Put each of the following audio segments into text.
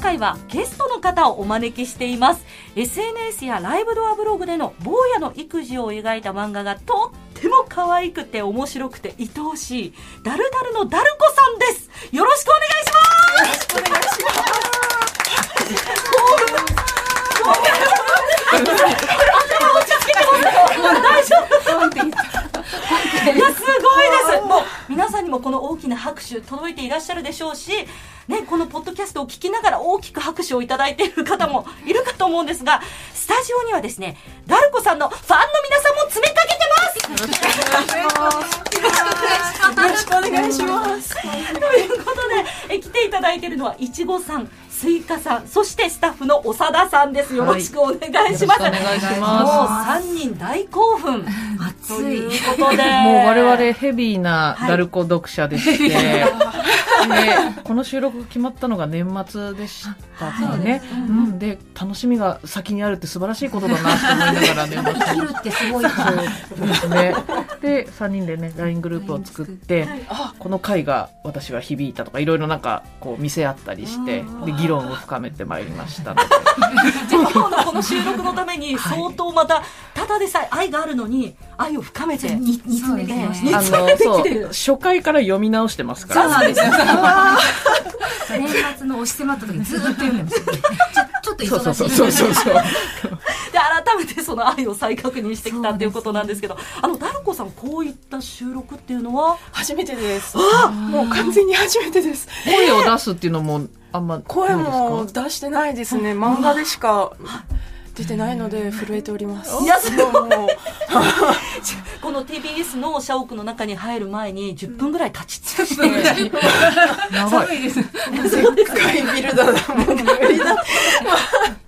回はゲストの方をお招きしています。SNS やライブドアブログでの坊やの育児を描いた漫画がとっても可愛くて面白くて愛おしいダルダルのダルコさんです。よろしくお願いします。よろしくお願いしますいやすごいです。もう皆さんにもこの大きな拍手届いていらっしゃるでしょうし、ね、このポッドキャストを聞きながら大きく拍手をいただいている方もいるかと思うんですがスタジオにはですねダル子さんのファンの皆さんも詰めかけてます。よろしくお願いします。ということでえ来ていただいているのはいちごさんスイカさんそしてスタッフの長田さんです。よろしくお願いします、お願いしもうます三人大興奮。ということで。もう我々ヘビーなダルコ読者でして、でこの収録決まったのが年末でしたからね、うん、で楽しみが先にあるって素晴らしいことだなって思いながら年末にってすごいそうですね。で、3人でね、LINE グループ。を作って、この回が私は響いたとか、いろいろなんか、こう見せ合ったりして、で、議論を深めてまいりましたので。今日のこの収録のために相当またただでさえ愛があるのに愛を深めて煮煮詰めてきましたあの、そう、初回から読み直してますから。そうなんですよ。年末の押し迫った時ずーっと読んでます。ちょちょっとそうそう忙しい。そうそうそうそう。で改めてその愛を再確認してきたっていうことなんですけどあのダルコさんこういった収録っていうのは？初めてです。もう完全に初めてです。声を出すっていうのも、あんま、声もどうですか？出してないですね。漫画でしか出てないので震えております。いやすごいもうこの TBS の社屋の中に入る前に10分ぐらい立ち尽くして、長い。でっかいビルだな。もう無理だ。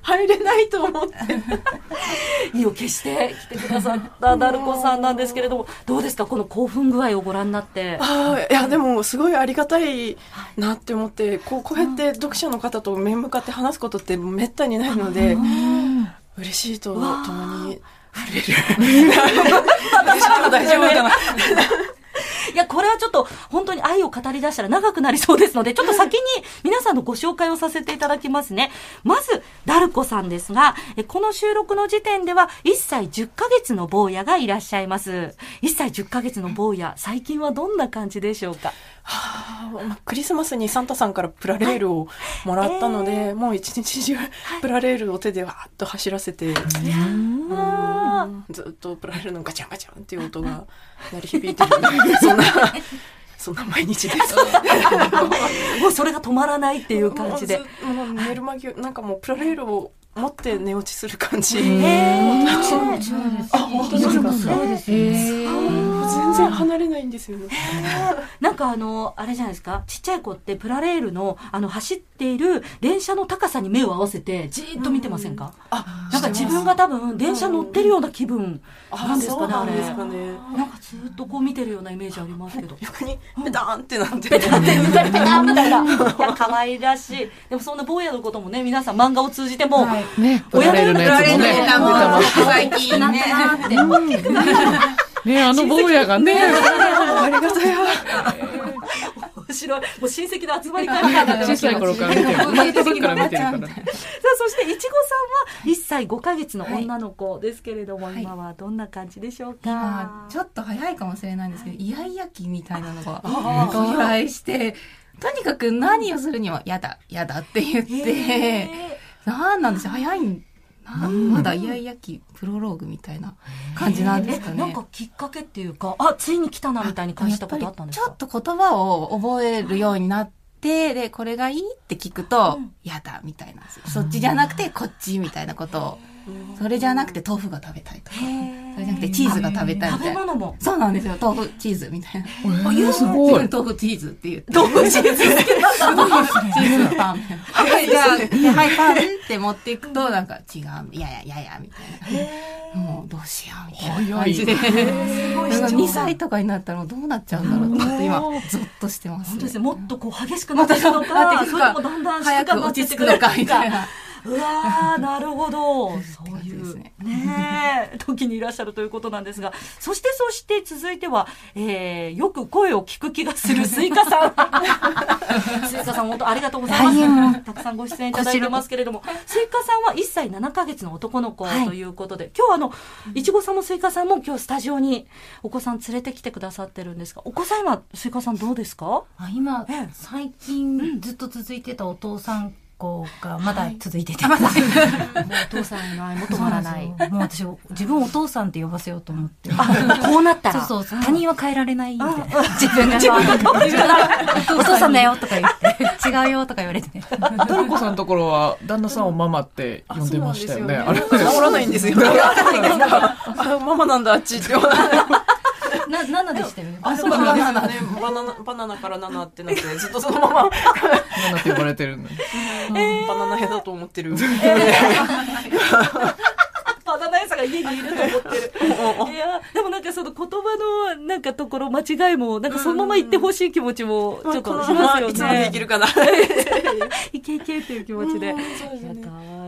入れないと思って。意を決して来てくださったダルコさんなんですけれどもどうですか？この興奮具合をご覧になってああ、いやでもすごいありがたいなって思って、こうこうやって読者の方と面向かって話すことってめったにないので、嬉しいとともに触れる。大丈夫かな。いや、これはちょっと本当に愛を語り出したら長くなりそうですので、ちょっと先に皆さんのご紹介をさせていただきますね。まず、ダルコさんですが、えこの収録の時点では1歳10ヶ月の坊やがいらっしゃいます。1歳10ヶ月の坊や、最近はどんな感じでしょうか？はあまあクリスマスにサンタさんからプラレールをもらったので、もう一日中プラレールを手でわーっと走らせて、あずっとプラレールのガチャンガチャンっていう音が鳴り響いてる。そんなそんな毎日です。ーもうそれが止まらないっていう感じで。寝る間際なんかもうプラレールを持って寝落ちする感じ、へー。あ本当ですか？そうです全然離れないんですよ。ねなんかあの、あれじゃないですか、ちっちゃい子ってプラレールの、あの、走っている電車の高さに目を合わせて、じーっと見てませんか、あなんか自分が多分電車乗ってるような気分なんですかね、あれ。なんですかね。なんかずっとこう見てるようなイメージありますけど。逆にペターンってなって。ペタってペタペタみたいな。いや、可愛らしい。でもそんな坊やのこともね、皆さん漫画を通じても、ね、プラレールのやつもね、出てます。最近ね。ね、あの坊やがね、ありがたや面白い。もう親戚の集まり会みたい小さい頃から見てる。生まれた時から見てるから。さあ、そして、いちごさんは1歳5ヶ月の女の子ですけれども、はい。今はどんな感じでしょうか？今、ちょっと早いかもしれないんですけど、イヤイヤ期みたいなのが到来して、とにかく何をするにも嫌だ、嫌だって言って、へなんなんでしょう、早いんなんまだイヤイヤ期プロローグみたいな感じなんですかね。えなんかきっかけっていうか、あ、ついに来たなみたいに感じたことあったんですか？ちょっと言葉を覚えるようになって、で、これがいいって聞くと、嫌だみたいな。そっちじゃなくてこっちみたいなことを。それじゃなくて豆腐が食べたいとか。へそれじゃなくてチーズが食べたいみ食たいな。べ物も。そうなんですよ。豆腐チーズみたいな。えーすごい。豆腐チーズって言って。豆腐チーズチーズのパン。はい、じゃあ、ではい、パンって持っていくと、なんか違う、いやいやいやいや、みたいな。もうどうしよう、みたいな感じで。2歳とかになったらどうなっちゃうんだろうと思って、今、ゾッとしてます。本当ですね。もっとこう激しくなっていくのか、それともだんだん早く落ち着くのか、みたいな。うわー、なるほど。そうですね。ねえ。時にいらっしゃるということなんですが、そしてそして続いては、えー、よく声を聞く気がするスイカさん。スイカさん本当ありがとうございます。たくさんご出演いただいてますけれども、スイカさんは1歳7ヶ月の男の子ということで、今日あの、いちごさんもスイカさんも今日スタジオにお子さん連れてきてくださってるんですが、お子さん今、スイカさんどうですか？あ今ええ。最近ずっと続いてたお父さん子がまだ続いてて、まだ。もうお父さんへの愛も止まらない。もう私自分をお父さんって呼ばせようと思って。あ、こうなったら。そうそう。他人は変えられないみたいな自分がお父さんだよとか言って。違うよとか言われて。ダルコさんのところは、旦那さんをママって呼んでましたよね。あれ。あ治らないんですよ。あママなんだ、あっちって。な7でしたよねあ、そうバナナね。バナナ、バナナから7ってなって、ずっとそのまま、ママって呼ばれてるんで。バナナヘだと思ってる。バナナ屋さんが家にいると思ってる。いや、でもなんかその言葉のなんかところ間違いも、なんかそのまま言ってほしい気持ちもちょっとしますよいつまでね。生きるかな。いけいけっていう気持ちで。そうですね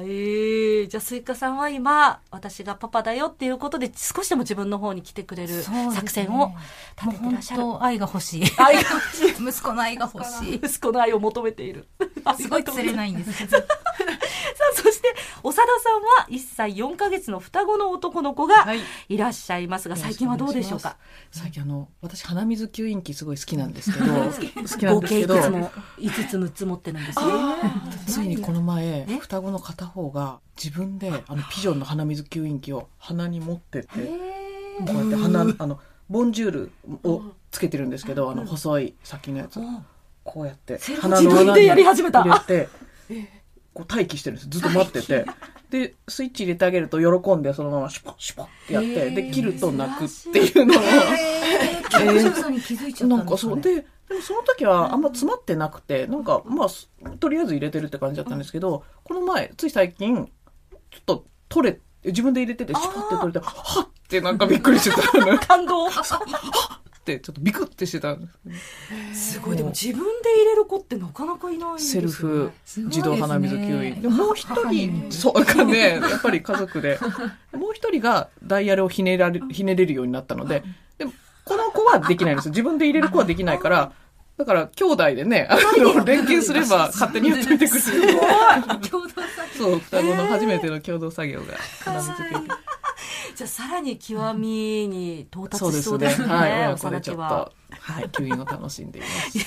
かわいい。じゃあ、スイカさんは今、私がパパだよっていうことで、少しでも自分の方に来てくれる作戦をも立ててらっしゃる。当愛が欲しい愛が息子の愛が欲しい息子の愛を求めている。すごい釣れないんですさあ、そして、長田さんは1歳4ヶ月の双子の男の子がはい。いらっしゃいますが、最近はどうでしょうか？最近あの、私、鼻水吸引器すごい好きなんですけど、好きなん合計いですけど、くつも、5つ6つ持ってるんですね。ついにこの前え、双子の片方が自分で、あの、ピジョンの鼻水吸引器を鼻に持ってって、こうやって鼻、あの、ボンジュールをつけてるんですけど、あの、細い先のやつ。こうやって、鼻自分でやり始めた。入れて、こう待機してるんです。ずっと待ってて。で、スイッチ入れてあげると喜んで、そのままシュポッシュポッってやって、で、切ると泣くっていうのを、えー、さんに気づいちゃったなんかそう。で、でもその時はあんま詰まってなくて、なんか、まあ、すとりあえず入れてるって感じだったんですけど、この前、つい最近、ちょっと取れ、自分で入れてて、シュポって取れて、はっってなんかびっくりしてたの。感動って、ちょっとビクってしてたんです。すごい、でも自分で入れる子ってなかなかいないんですよ、ね。セルフ自動鼻水吸引。すでももう一人、そうかね、やっぱり家族で。もう一人がダイヤルをひねられひねれるようになったので、でもこの子はできないんですよ。自分で入れる子はできないから、だから兄弟でね、あの、連携すれば勝手にやっといてくれる。共同作そう、双子の初めての共同作業が鼻水吸引器。じゃあさらに極みに到達そうですね。しそうですね。はい。親幼子でちょっと、はい、吸引を楽しんでいます。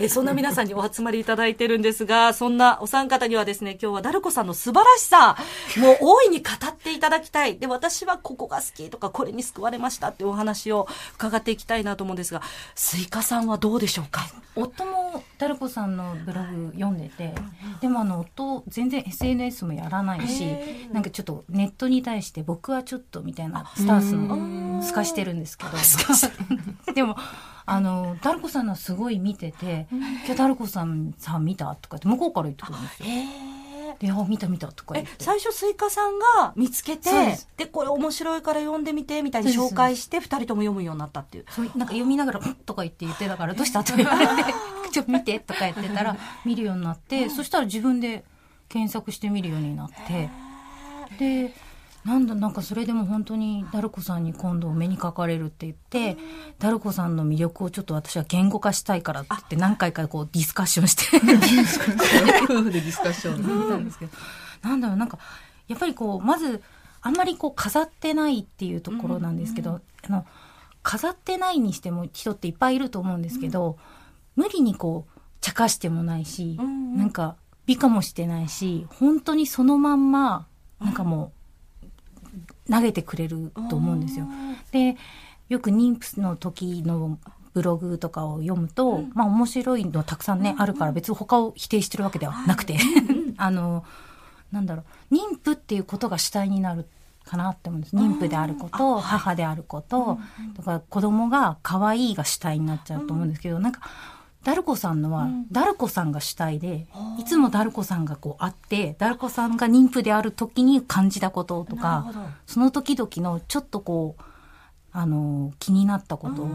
えそんな皆さんにお集まりいただいてるんですが、そんなお三方にはですね、今日はダルコさんの素晴らしさ、もう大いに語っていただきたい。で、私はここが好きとか、これに救われましたっていうお話を伺っていきたいなと思うんですが、スイカさんはどうでしょうか？夫もダルコさんのブログ読んでてでもあの夫全然 SNS もやらないしなんかちょっとネットに対して僕はちょっとみたいなスタンスもスカしてるんですけど。でもあのダルコさんのはすごい見てて「今日ダルコさんさん見た?」とかって向こうから言ってくるんですよ。で「あ見た見た」とか言えって。最初スイカさんが見つけてでこれ面白いから読んでみてみたいに紹介して二人とも読むようになったっていう。そうなんか読みながら「うん」とか言って言ってたから「どうした?」って言われて「ちょっと見て」とか言ってたら見るようになってそしたら自分で検索して見るようになって。でなんだなんかそれでも本当にダルコさんに今度お目にかかれるって言ってダルコさんの魅力をちょっと私は言語化したいからって言って何回かこうディスカッションして。夫婦でディスカッション。見たんですけど、なんだろうなんかやっぱりこうまずあんまりこう飾ってないっていうところなんですけど、あの飾ってないにしても人っていっぱいいると思うんですけど、無理にこう茶化してもないし、なんか美化もしてないし本当にそのまんまなんかもう投げてくれると思うんですよ。でよく妊婦の時のブログとかを読むと、まあ面白いのたくさんね、あるから別に他を否定してるわけではなくて、あの、なんだろう、妊婦っていうことが主体になるかなって思うんです。妊婦であること、母であること、だから子供が可愛いが主体になっちゃうと思うんですけど、なんか、ダルコさんのは、ダルコさんが主体で、いつもダルコさんがこうあって、ダルコさんが妊婦である時に感じたこととか、その時々のちょっとこう、あの気になったこと、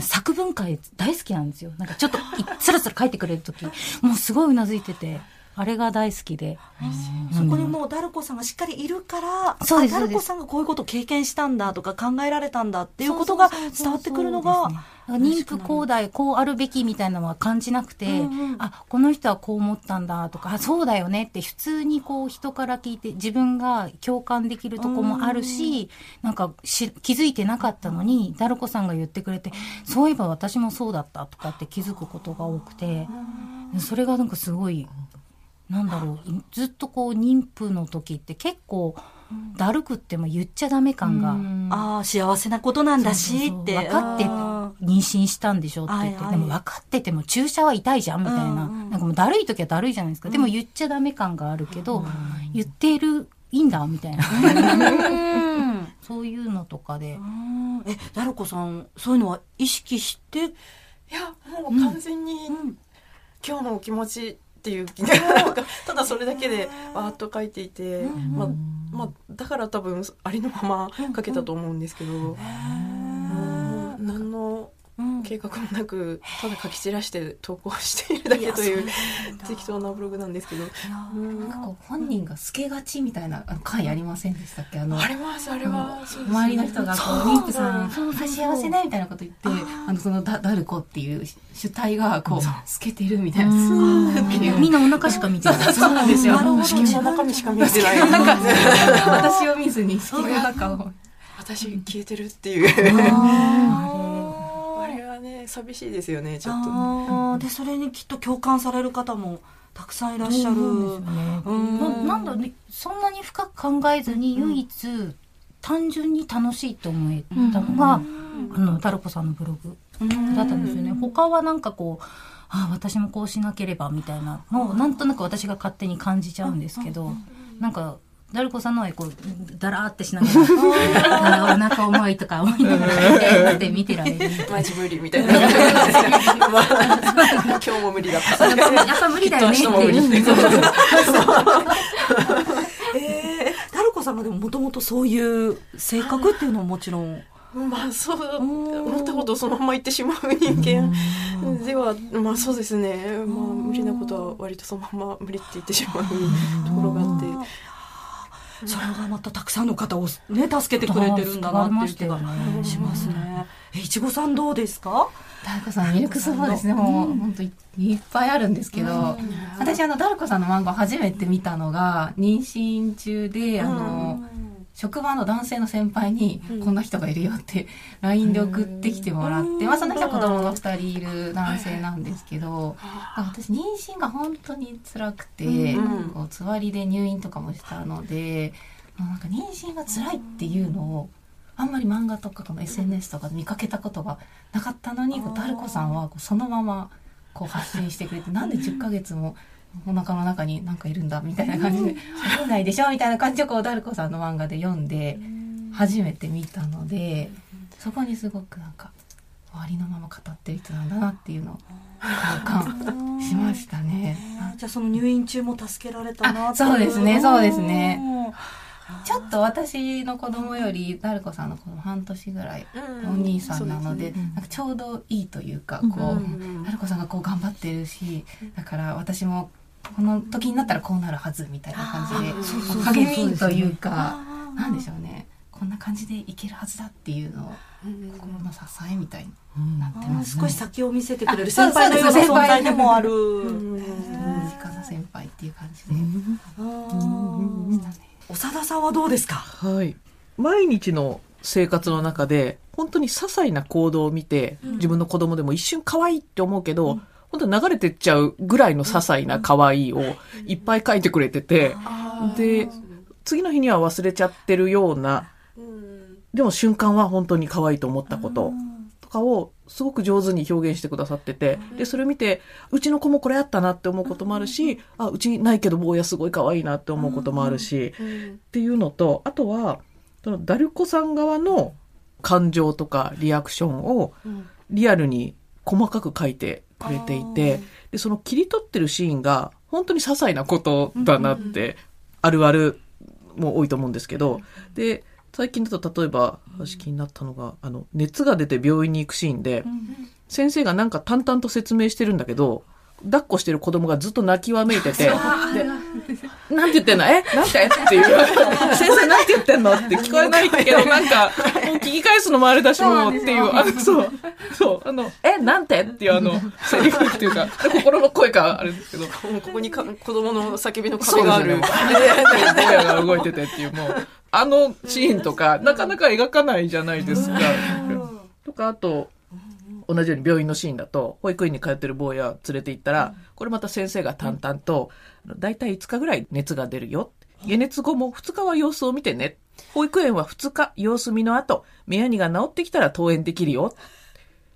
作文会大好きなんですよ。なんかちょっといスラスラ書いてくれる時、もうすごいうなずいてて、あれが大好きで。そこにもうダルコさんがしっかりいるから、ダルコさんがこういうことを経験したんだとか考えられたんだっていうことが伝わってくるのが、妊婦交代こうあるべきみたいなのは感じなくて、あこの人はこう思ったんだとかあそうだよねって普通にこう人から聞いて自分が共感できるとこもあるし、なんかし気づいてなかったのにダルコさんが言ってくれてそういえば私もそうだったとかって気づくことが多くて。それがなんかすごいなんだろういずっとこう妊婦の時って結構だるくっても言っちゃダメ感が。ああ幸せなことなんだしって。分かってあ妊娠したんでしょって言って、はいはい。でも分かってても注射は痛いじゃんみたいな、うんうんなんかもうだるい時はだるいじゃないですか、でも言っちゃダメ感があるけど、言ってるいいんだみたいな。そういうのとかで、えダルコさんそういうのは意識して？いやもう完全に今日のお気持ちっていうなんかただそれだけでわーっと書いていて、まあまあ、だから多分ありのまま書けたと思うんですけど、もう何の計画もなくただ書き散らして投稿しているだけという適当なブログなんですけど、うん。なんかこう本人が透けがちみたいな回ありませんでしたっけ？あのありますあれは、周りの人がこう妊婦さんあ幸せねみたいなこと言ってあのそのダダルコっていう主体がこう透けてるみたいな。みんなお腹しか見てない。そうなんですよ。の中身しか見えてない。私を見ずに好きの中を。私消えてるっていう。あ 寂しいですよねちょっとあーでそれにきっと共感される方もたくさんいらっしゃる。うんななんだろうねそんなに深く考えずに唯一、単純に楽しいと思えたのが、あのタルコさんのブログだったんですよね。他はなんかこうああ私もこうしなければみたいなのをなんとなく私が勝手に感じちゃうんですけど、なんかダルコさんのはこうだらーってしながらあお腹重いとか思いながらって見てられる。マジ無理みたいな今日も無理だったやっぱやっぱ無理だよねってきっと明日も無理いう。えー、ダルコさんがでももともとそういう性格っていうのはもちろん。まあそう思ったことをそのまま言ってしまう人間ではまあそうですねまあ無理なことは割とそのまま無理って言ってしまうところがあってそれがまたたくさんの方をね助けてくれてるんだなっていう気がしますね。えいちごさんどうですか？ダルコさんミルクスボですねもう本当いいっぱいあるんですけど私あのダルコさんの漫画を初めて見たのが妊娠中であの職場の男性の先輩にこんな人がいるよって LINE で送ってきてもらって、まあ、その人は子供が2人いる男性なんですけど、私妊娠が本当に辛くて、うんこうつわりで入院とかもしたのでもうなんか妊娠が辛いっていうのをあんまり漫画とかこの SNS とかで見かけたことがなかったのにこうダルコさんはこうそのままこう発信してくれてなんで10ヶ月もお腹の中になんかいるんだみたいな感じで「ありえないでしょ」みたいな感じでこうダルコさんの漫画で読んで初めて見たのでそこにすごくなんかありのまま語ってる人なんだなっていうのを共感しましたね。じゃあその入院中も助けられたなあそうですねそうですね。うんちょっと私の子供よりダルコさんの子供半年ぐらいお兄さんなので,、なんかちょうどいいというかこう、うん。ダルコさんがこう頑張ってるしだから私もこの時になったらこうなるはずみたいな感じで励みというかなんでしょうね。こんな感じでいけるはずだっていうのを心の支えみたいになってます、ね、少し先を見せてくれる先輩のような存在でもある。うん。身近な先輩っていう感じで、長田さん。はどうですか？はい。毎日の生活の中で、本当に些細な行動を見て、自分の子供でも一瞬可愛いって思うけど、本当に流れてっちゃうぐらいの些細な可愛いをいっぱい書いてくれてて、で、次の日には忘れちゃってるような、でも瞬間は本当に可愛いと思ったこととかをすごく上手に表現してくださってて、で、それ見て、うちの子もこれあったなって思うこともあるし、あ、うちないけど坊やすごい可愛いなって思うこともあるし、っていうのと、あとは、そのダルコさん側の感情とかリアクションをリアルに細かく書いてくれていて、で、その切り取ってるシーンが本当に些細なことだなって、あるあるも多いと思うんですけど、で、最近だと例えば、私気になったのが、あの、熱が出て病院に行くシーンで、先生がなんか淡々と説明してるんだけど、抱っこしてる子供がずっと泣きわめいてて、で、なんて言ってんの？え？なんて？っていう。先生なんて言ってんの？って聞こえないけど、なんか、もう聞き返すのもあれだし、もうっていう、あの、そう、そう、あの、え？なんて？っていうあの、セリフっていうか、心の声があるんですけど、もうここにか子供の叫びの壁がある。。親が動いててっていう、もう、あのシーンとか、なかなか描かないじゃないですか。とか、あと、同じように病院のシーンだと、保育園に通ってる坊や連れて行ったら、これまた先生が淡々と、だいたい5日ぐらい熱が出るよ。解熱後も2日は様子を見てね。保育園は2日様子見の後、目やにが治ってきたら登園できるよ。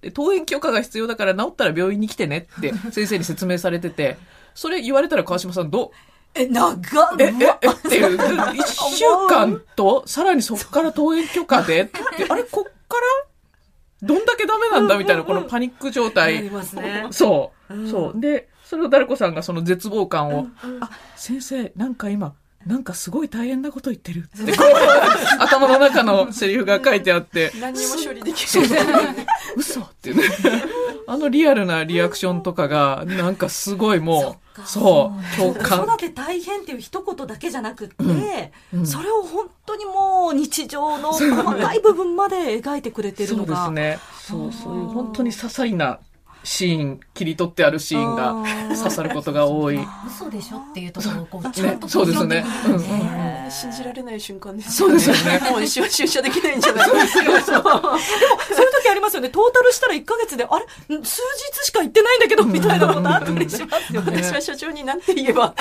で登園許可が必要だから治ったら病院に来てねって先生に説明されてて、それ言われたら川島さんどう？え、長っえ、え、えっていう、一週間と、さらにそっから登園許可でって、あれ、こっから？どんだけダメなんだみたいな、このパニック状あり態。ますね。そう。そう。で、それをダルコさんがその絶望感を、あ、先生、なんか今、なんかすごい大変なこと言ってるって、こう 頭の中のセリフが書いてあって、何にも処理できない。嘘ってね。あのリアルなリアクションとかが、なんかすごいもう、そう、共子感。育て大変っていう一言だけじゃなくって、それを本当にもう日常の細かい部分まで描いてくれてるそうでのが。すね。そう、そういう本当に些細なシーン、切り取ってあるシーンが刺さることが多い。嘘でしょっていうところをこうちゃんと、ねそうですね。うんうん信じられない瞬間です。そうですよね。もう一生出社できないんじゃないですか。そういう時ありますよね。トータルしたら1ヶ月で、あれ？ん数日しか行ってないんだけど、みたいなことあったりしますよね。私は社長に何て言えば、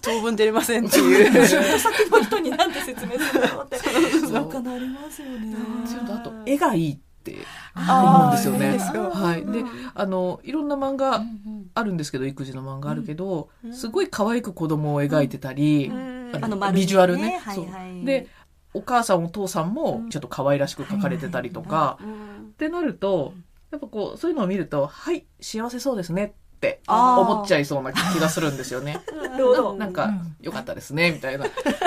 当分出れませんっていう。先の人になんて説明するのって。そうかなりますよね。ちょっとあと、絵がいいって思あうんですはい。で、あの、いろんな漫画あるんですけど、育児の漫画あるけど、すごい可愛く子供を描いてたり、あのビジュアルね。はいはい。で、お母さんお父さんもちょっと可愛らしく描かれてたりとか、ってなると、やっぱこう、そういうのを見ると、はい、幸せそうですねって思っちゃいそうな気がするんですよね。なんか、よかったですね、みたいな。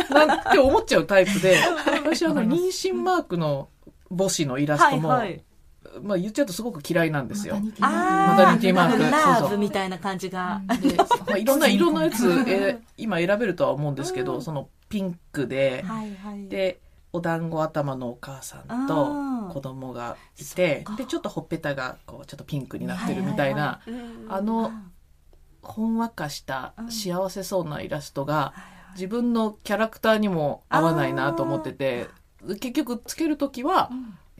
なんて思っちゃうタイプで、私あの、妊娠マークの母子のイラストも、はいはいまあ言っちゃうとすごく嫌いなんですよ。あマタニティマーク。ラそうそう。ーブみたいな感じが。で、まあ、いろんな 色のやつ、えー今選べるとは思うんですけど、そのピンクで、はいはい。で、お団子頭のお母さんあとー。子供がいて、で、ちょっとほっぺたがこう、ちょっとピンクになってるみたいな、あの、ほんわかした幸せそうなイラストが、自分のキャラクターにも合わないなと思ってて、結局つけるときは、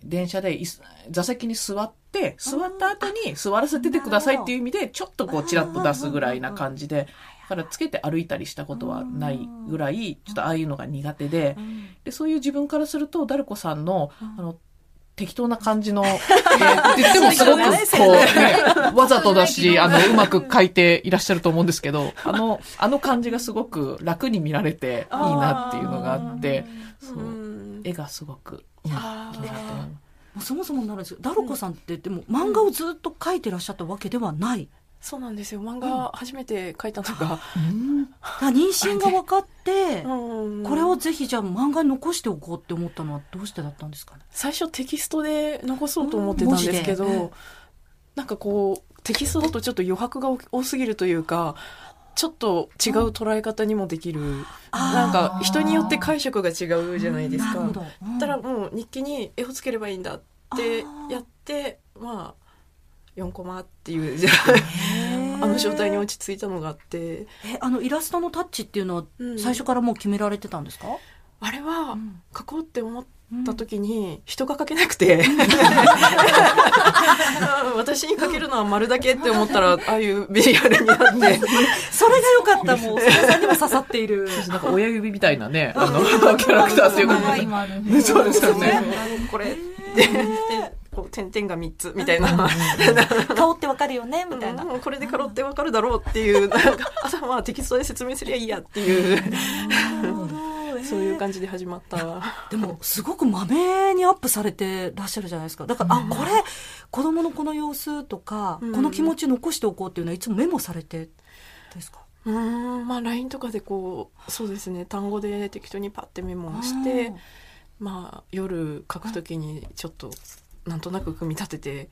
電車で座席に座って、座った後に座らせててくださいっていう意味で、ちょっとこうチラッと出すぐらいな感じで、だからつけて歩いたりしたことはないぐらい、ちょっとああいうのが苦手で、で、そういう自分からすると、ダルコさんの、あの、適当な感じの、えーって言ってもすごくこう、ね、わざとだし、あの、うまく書いていらっしゃると思うんですけど、あの、あの感じがすごく楽に見られていいなっていうのがあって、そう、絵がすごく、そもそもなるんですよ。ダルコさんって、でも漫画をずっと描いてらっしゃったわけではない。そうなんですよ。漫画初めて書いたのが、だから妊娠が分かって、うんこれをぜひじゃあ漫画に残しておこうって思ったのはどうしてだったんですかね？最初テキストで残そうと思ってたんですけど、うんなんかこうテキストだとちょっと余白が多すぎるというかちょっと違う捉え方にもできる、なんか人によって解釈が違うじゃないですか。なるほど。だったらもう日記に絵をつければいいんだってやってまあ4コマっていうじゃああの状態に落ち着いたのがあって。え、あのイラストのタッチっていうのはうん。最初からもう決められてたんですか、あれは書こうって思った時に人が書けなくて、私に書けるのは丸だけって思ったらああいうビジュアルになってそれが良かった、もう、それさんにも刺さっている。なんか親指みたいなね、あの、キャラクターっていうか、ね。そうですよね。これでこう点々が3つみたいな。顔ってわかるよねみたいな。うんこれでかろってわかるだろうっていうなんかあとはまあテキストで説明すりゃいいやっていうそういう感じで始まった。でも、すごくまめにアップされてらっしゃるじゃないですか。だから、あ、これ、子供のこの様子とか、うんこの気持ち残しておこうっていうのはいつもメモされてですか？うーん、まあ LINE とかでこう、そうですね、単語で適当にパッてメモをして、まあ夜書くときにちょっと、なんとなく組み立てて、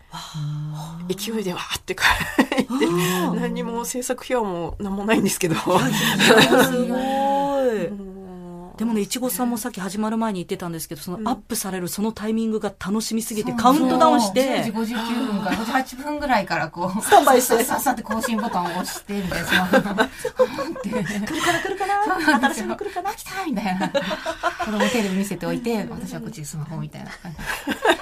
勢いでわーって書いて、何にも制作費用も何もないんですけど。すごい。うんでもね、いちごさんもさっき始まる前に言ってたんですけど、そのアップされるそのタイミングが楽しみすぎて、カウントダウンし10て時、59分から58分ぐらいからこう、スタンバイして。さっさって更新ボタンを押して、みたいな。来るかな来るかな新しいの来るかな来たみたいな。子供テレビ見せておいて、私はこっちでスマホみたいな。感じ。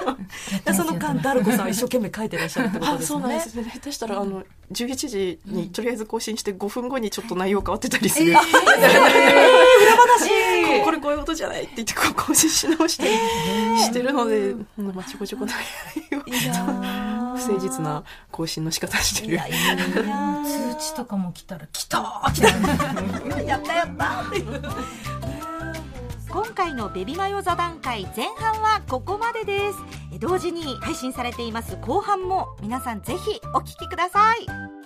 でその間、ダルコさんは一生懸命書いてらっしゃるってことあですよねそうなんで。すね。下手したら、あの、11時にとりあえず更新して5分後にちょっと内容変わってたりする。これこういうことじゃないって言ってこう更新し直してしてるので、まあ、ちょこちょこ内容不誠実な更新の仕方してる。通知とかも来たら、来たー来たやった やった。今回のベビマヨ座談会前半はここまでです。え同時に配信されています後半も皆さんぜひお聞きください。